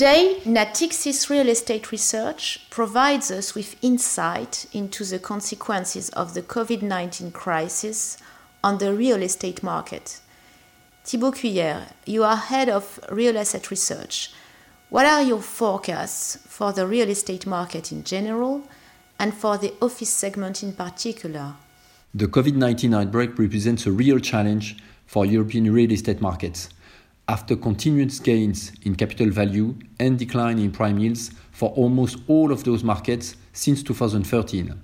Today, Natixis Real Estate Research provides us with insight into the consequences of the COVID 19 crisis on the real estate market. Thibaut Cuilliere, you are head of real asset research. What are your forecasts for the real estate market in general and for the office segment in particular? The COVID 19 outbreak represents a real challenge for European real estate markets after continuous gains in capital value and decline in prime yields for almost all of those markets since 2013.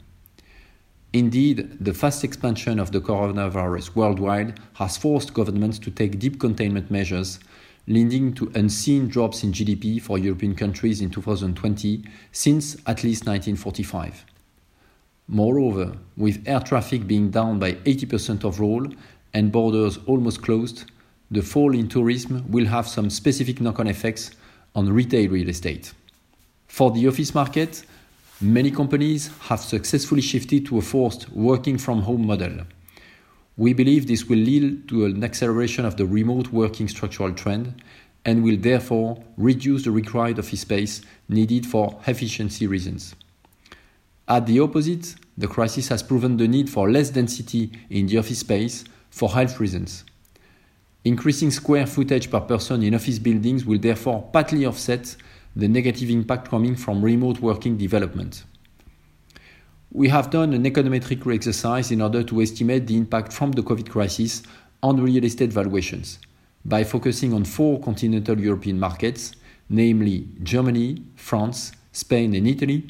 Indeed, the fast expansion of the coronavirus worldwide has forced governments to take deep containment measures, leading to unseen drops in GDP for European countries in 2020 since at least 1945. Moreover, with air traffic being down by 80% overall and borders almost closed, the fall in tourism will have some specific knock on effects on retail real estate. For the office market, many companies have successfully shifted to a forced working from home model. We believe this will lead to an acceleration of the remote working structural trend and will therefore reduce the required office space needed for efficiency reasons. At the opposite, the crisis has proven the need for less density in the office space for health reasons. Increasing square footage per person in office buildings will therefore partly offset the negative impact coming from remote working development. We have done an econometric exercise in order to estimate the impact from the COVID crisis on real estate valuations by focusing on four continental European markets, namely Germany, France, Spain, and Italy,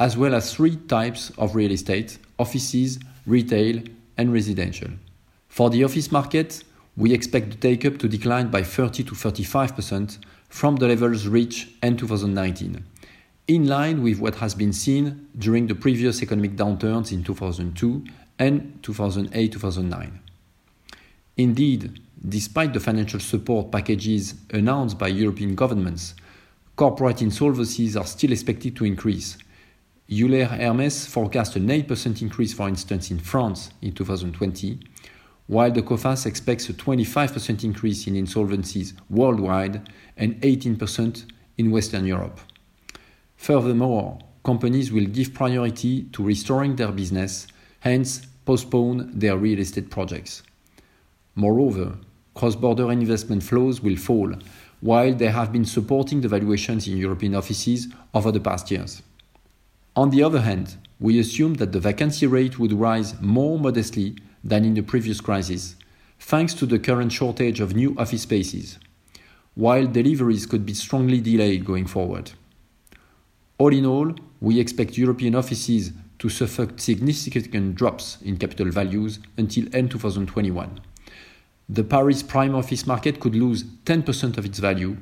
as well as three types of real estate offices, retail, and residential. For the office market, we expect the take up to decline by 30 to 35% from the levels reached in 2019, in line with what has been seen during the previous economic downturns in 2002 and 2008 2009. Indeed, despite the financial support packages announced by European governments, corporate insolvencies are still expected to increase. Euler Hermes forecast an 8% increase, for instance, in France in 2020 while the Coface expects a 25% increase in insolvencies worldwide and 18% in Western Europe. Furthermore, companies will give priority to restoring their business, hence, postpone their real estate projects. Moreover, cross border investment flows will fall, while they have been supporting the valuations in European offices over the past years. On the other hand, we assume that the vacancy rate would rise more modestly than in the previous crisis, thanks to the current shortage of new office spaces, while deliveries could be strongly delayed going forward. All in all, we expect European offices to suffer significant drops in capital values until end 2021. The Paris prime office market could lose 10% of its value,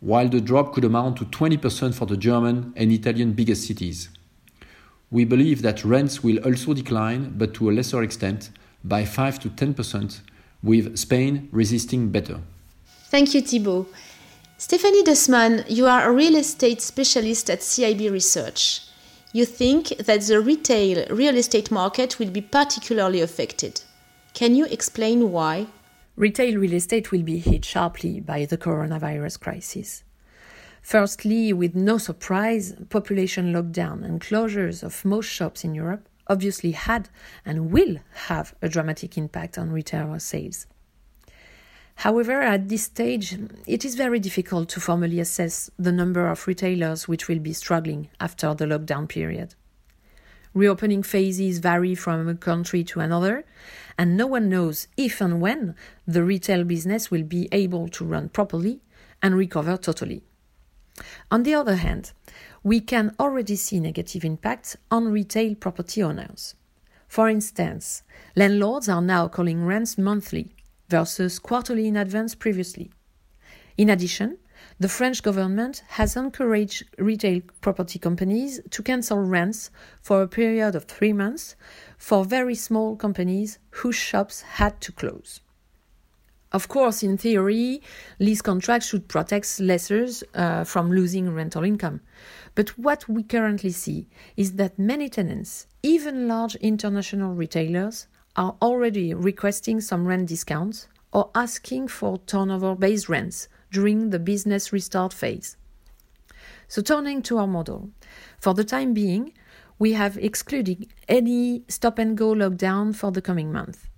while the drop could amount to 20% for the German and Italian biggest cities. We believe that rents will also decline, but to a lesser extent, by 5 to 10%, with Spain resisting better. Thank you, Thibaut. Stephanie Dossmann, you are a real estate specialist at CIB Research. You think that the retail real estate market will be particularly affected. Can you explain why? Retail real estate will be hit sharply by the coronavirus crisis. Firstly, with no surprise, population lockdown and closures of most shops in Europe obviously had and will have a dramatic impact on retail sales. However, at this stage, it is very difficult to formally assess the number of retailers which will be struggling after the lockdown period. Reopening phases vary from a country to another, and no one knows if and when the retail business will be able to run properly and recover totally. On the other hand, we can already see negative impacts on retail property owners. For instance, landlords are now calling rents monthly versus quarterly in advance previously. In addition, the French government has encouraged retail property companies to cancel rents for a period of three months for very small companies whose shops had to close. Of course, in theory, lease contracts should protect lessors uh, from losing rental income. But what we currently see is that many tenants, even large international retailers, are already requesting some rent discounts or asking for turnover based rents during the business restart phase. So, turning to our model, for the time being, we have excluded any stop and go lockdown for the coming month.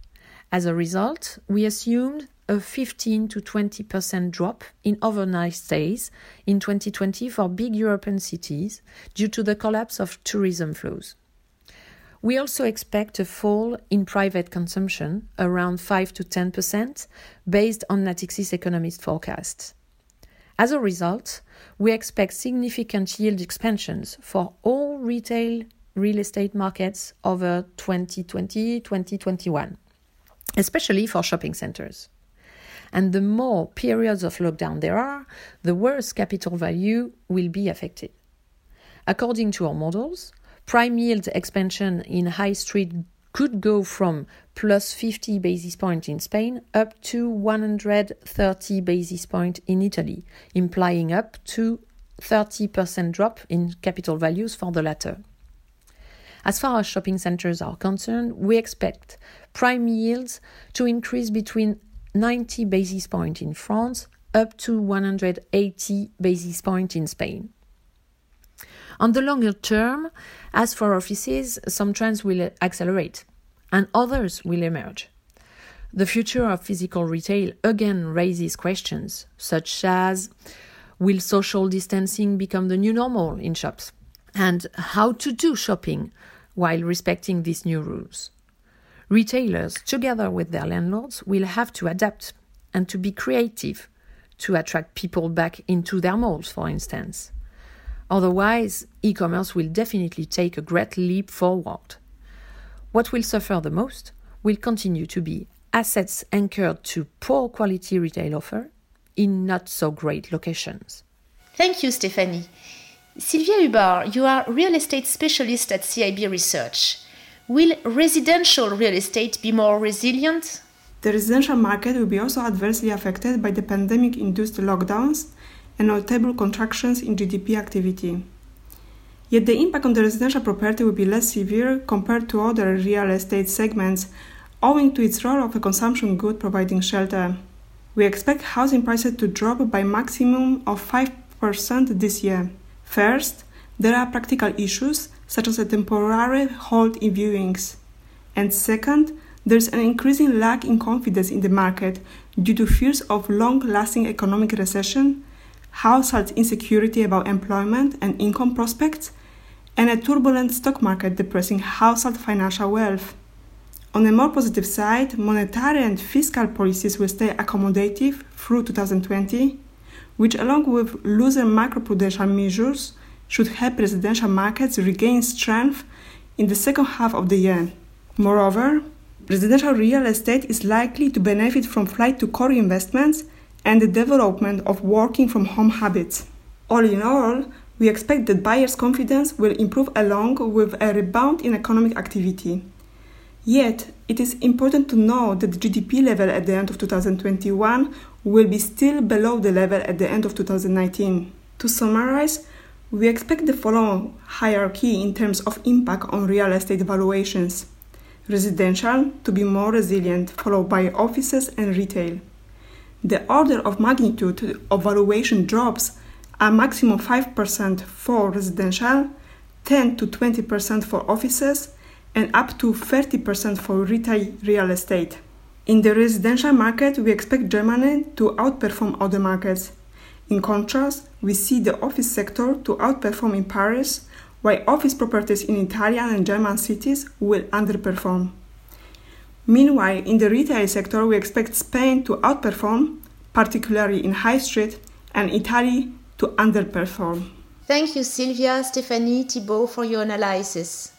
As a result, we assumed a 15 to 20% drop in overnight stays in 2020 for big European cities due to the collapse of tourism flows. We also expect a fall in private consumption around 5 to 10% based on Natixis economist forecasts. As a result, we expect significant yield expansions for all retail real estate markets over 2020 2021, especially for shopping centers. And the more periods of lockdown there are, the worse capital value will be affected. According to our models, prime yield expansion in high street could go from plus 50 basis points in Spain up to 130 basis points in Italy, implying up to 30% drop in capital values for the latter. As far as shopping centers are concerned, we expect prime yields to increase between 90 basis points in France up to 180 basis points in Spain. On the longer term, as for offices, some trends will accelerate and others will emerge. The future of physical retail again raises questions such as will social distancing become the new normal in shops? And how to do shopping while respecting these new rules? Retailers, together with their landlords, will have to adapt and to be creative to attract people back into their malls, for instance. Otherwise, e commerce will definitely take a great leap forward. What will suffer the most will continue to be assets anchored to poor quality retail offer in not so great locations. Thank you, Stephanie. Sylwia Hubar, you are real estate specialist at CIB Research. Will residential real estate be more resilient? The residential market will be also adversely affected by the pandemic induced lockdowns and notable contractions in GDP activity. Yet the impact on the residential property will be less severe compared to other real estate segments owing to its role of a consumption good providing shelter. We expect housing prices to drop by maximum of 5% this year. First, there are practical issues such as a temporary halt in viewings. And second, there's an increasing lack in confidence in the market due to fears of long-lasting economic recession household insecurity about employment and income prospects, and a turbulent stock market depressing household financial wealth. On a more positive side, monetary and fiscal policies will stay accommodative through 2020, which, along with looser macroprudential measures, should help residential markets regain strength in the second half of the year. Moreover, residential real estate is likely to benefit from flight to core investments and the development of working from home habits. All in all, we expect that buyers' confidence will improve along with a rebound in economic activity. Yet, it is important to note that the GDP level at the end of 2021 will be still below the level at the end of 2019. To summarize, we expect the following hierarchy in terms of impact on real estate valuations residential to be more resilient, followed by offices and retail the order of magnitude of valuation drops a maximum 5% for residential, 10 to 20% for offices, and up to 30% for retail real estate. In the residential market, we expect Germany to outperform other markets. In contrast, we see the office sector to outperform in Paris, while office properties in Italian and German cities will underperform. Meanwhile, in the retail sector, we expect Spain to outperform, particularly in high street, and Italy to underperform. Thank you, Sylwia, Stephanie, Thibaut, for your analysis.